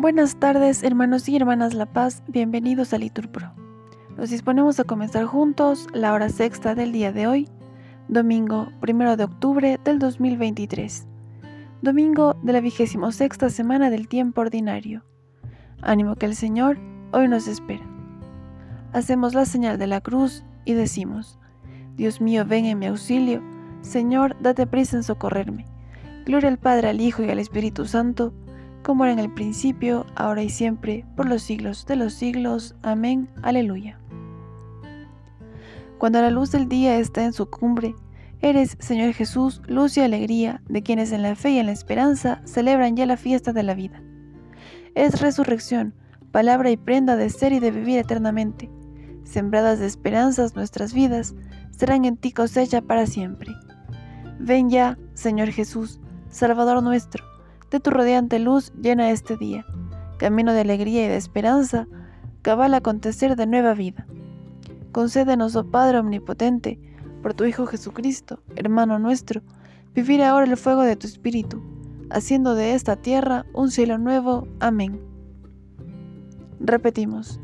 Buenas tardes, hermanos y hermanas La Paz, bienvenidos a Liturpro. Nos disponemos a comenzar juntos la hora sexta del día de hoy, domingo 1 de octubre del 2023, domingo de la vigésimo sexta semana del tiempo ordinario. Ánimo que el Señor hoy nos espera. Hacemos la señal de la cruz y decimos, Dios mío, ven en mi auxilio, Señor, date prisa en socorrerme. Gloria al Padre, al Hijo y al Espíritu Santo, como era en el principio, ahora y siempre, por los siglos de los siglos. Amén. Aleluya. Cuando la luz del día está en su cumbre, eres, Señor Jesús, luz y alegría de quienes en la fe y en la esperanza celebran ya la fiesta de la vida. Es resurrección, palabra y prenda de ser y de vivir eternamente. Sembradas de esperanzas nuestras vidas, serán en ti cosecha para siempre. Ven ya, Señor Jesús, Salvador nuestro de tu radiante luz llena este día, camino de alegría y de esperanza, cabal acontecer de nueva vida. Concédenos, oh Padre Omnipotente, por tu Hijo Jesucristo, hermano nuestro, vivir ahora el fuego de tu Espíritu, haciendo de esta tierra un cielo nuevo. Amén. Repetimos,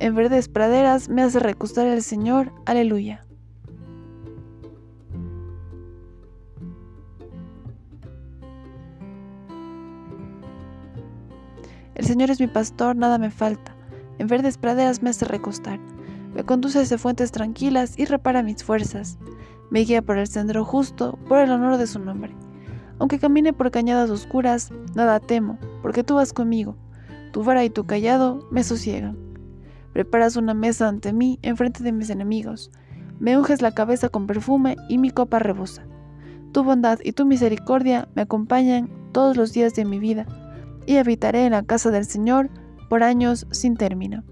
en verdes praderas me hace recostar el Señor. Aleluya. El Señor es mi pastor, nada me falta. En verdes praderas me hace recostar. Me conduce hacia fuentes tranquilas y repara mis fuerzas. Me guía por el sendero justo, por el honor de su nombre. Aunque camine por cañadas oscuras, nada temo, porque tú vas conmigo. Tu vara y tu callado me sosiegan. Preparas una mesa ante mí en frente de mis enemigos. Me unges la cabeza con perfume y mi copa rebosa. Tu bondad y tu misericordia me acompañan todos los días de mi vida y habitaré en la casa del Señor por años sin término.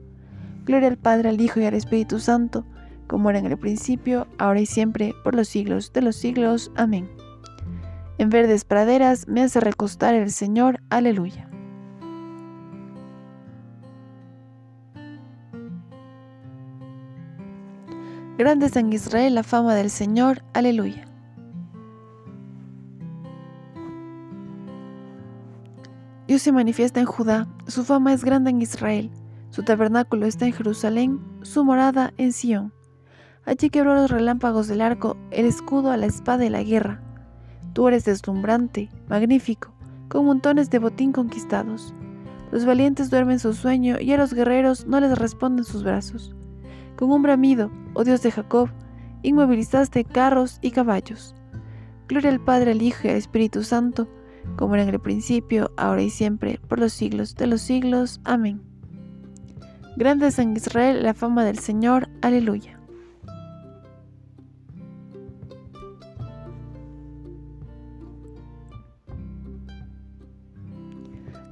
Gloria al Padre, al Hijo y al Espíritu Santo, como era en el principio, ahora y siempre, por los siglos de los siglos. Amén. En verdes praderas me hace recostar el Señor. Aleluya. Grande en Israel la fama del Señor. Aleluya. Dios se manifiesta en Judá, su fama es grande en Israel, su tabernáculo está en Jerusalén, su morada en Sión. Allí quebró los relámpagos del arco, el escudo a la espada y la guerra. Tú eres deslumbrante, magnífico, con montones de botín conquistados. Los valientes duermen su sueño y a los guerreros no les responden sus brazos. Con un bramido, oh Dios de Jacob, inmovilizaste carros y caballos. Gloria al Padre, al Hijo y al Espíritu Santo, como era en el principio, ahora y siempre, por los siglos de los siglos. Amén. Grande es en Israel la fama del Señor. Aleluya.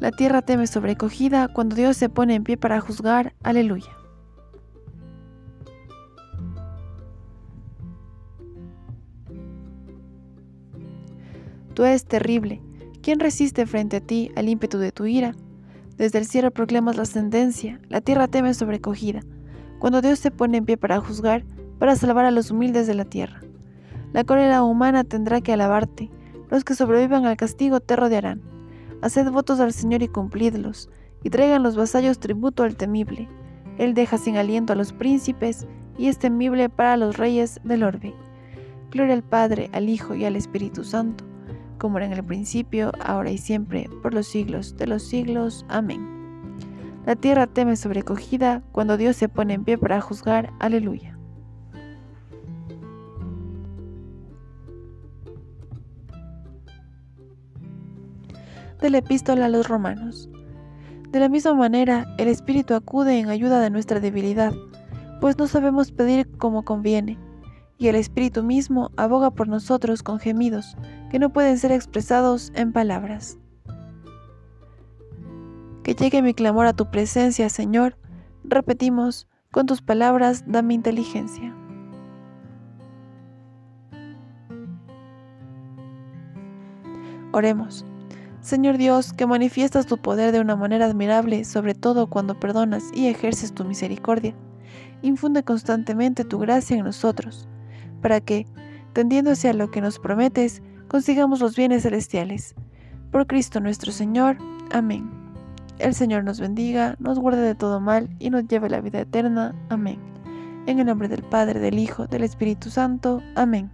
La tierra teme sobrecogida cuando Dios se pone en pie para juzgar. Aleluya. Tú eres terrible ¿Quién resiste frente a ti al ímpetu de tu ira? Desde el cielo proclamas la sentencia, la tierra teme sobrecogida, cuando Dios se pone en pie para juzgar, para salvar a los humildes de la tierra. La cólera humana tendrá que alabarte, los que sobrevivan al castigo te rodearán. Haced votos al Señor y cumplidlos, y traigan los vasallos tributo al temible. Él deja sin aliento a los príncipes, y es temible para los reyes del orbe. Gloria al Padre, al Hijo y al Espíritu Santo como era en el principio, ahora y siempre, por los siglos de los siglos. Amén. La tierra teme sobrecogida cuando Dios se pone en pie para juzgar. Aleluya. De la epístola a los romanos. De la misma manera, el Espíritu acude en ayuda de nuestra debilidad, pues no sabemos pedir como conviene y el Espíritu mismo aboga por nosotros con gemidos que no pueden ser expresados en palabras. Que llegue mi clamor a tu presencia, Señor, repetimos, con tus palabras dame inteligencia. Oremos. Señor Dios, que manifiestas tu poder de una manera admirable, sobre todo cuando perdonas y ejerces tu misericordia, infunde constantemente tu gracia en nosotros para que, tendiéndose a lo que nos prometes, consigamos los bienes celestiales. Por Cristo nuestro Señor. Amén. El Señor nos bendiga, nos guarde de todo mal y nos lleve a la vida eterna. Amén. En el nombre del Padre, del Hijo, del Espíritu Santo. Amén.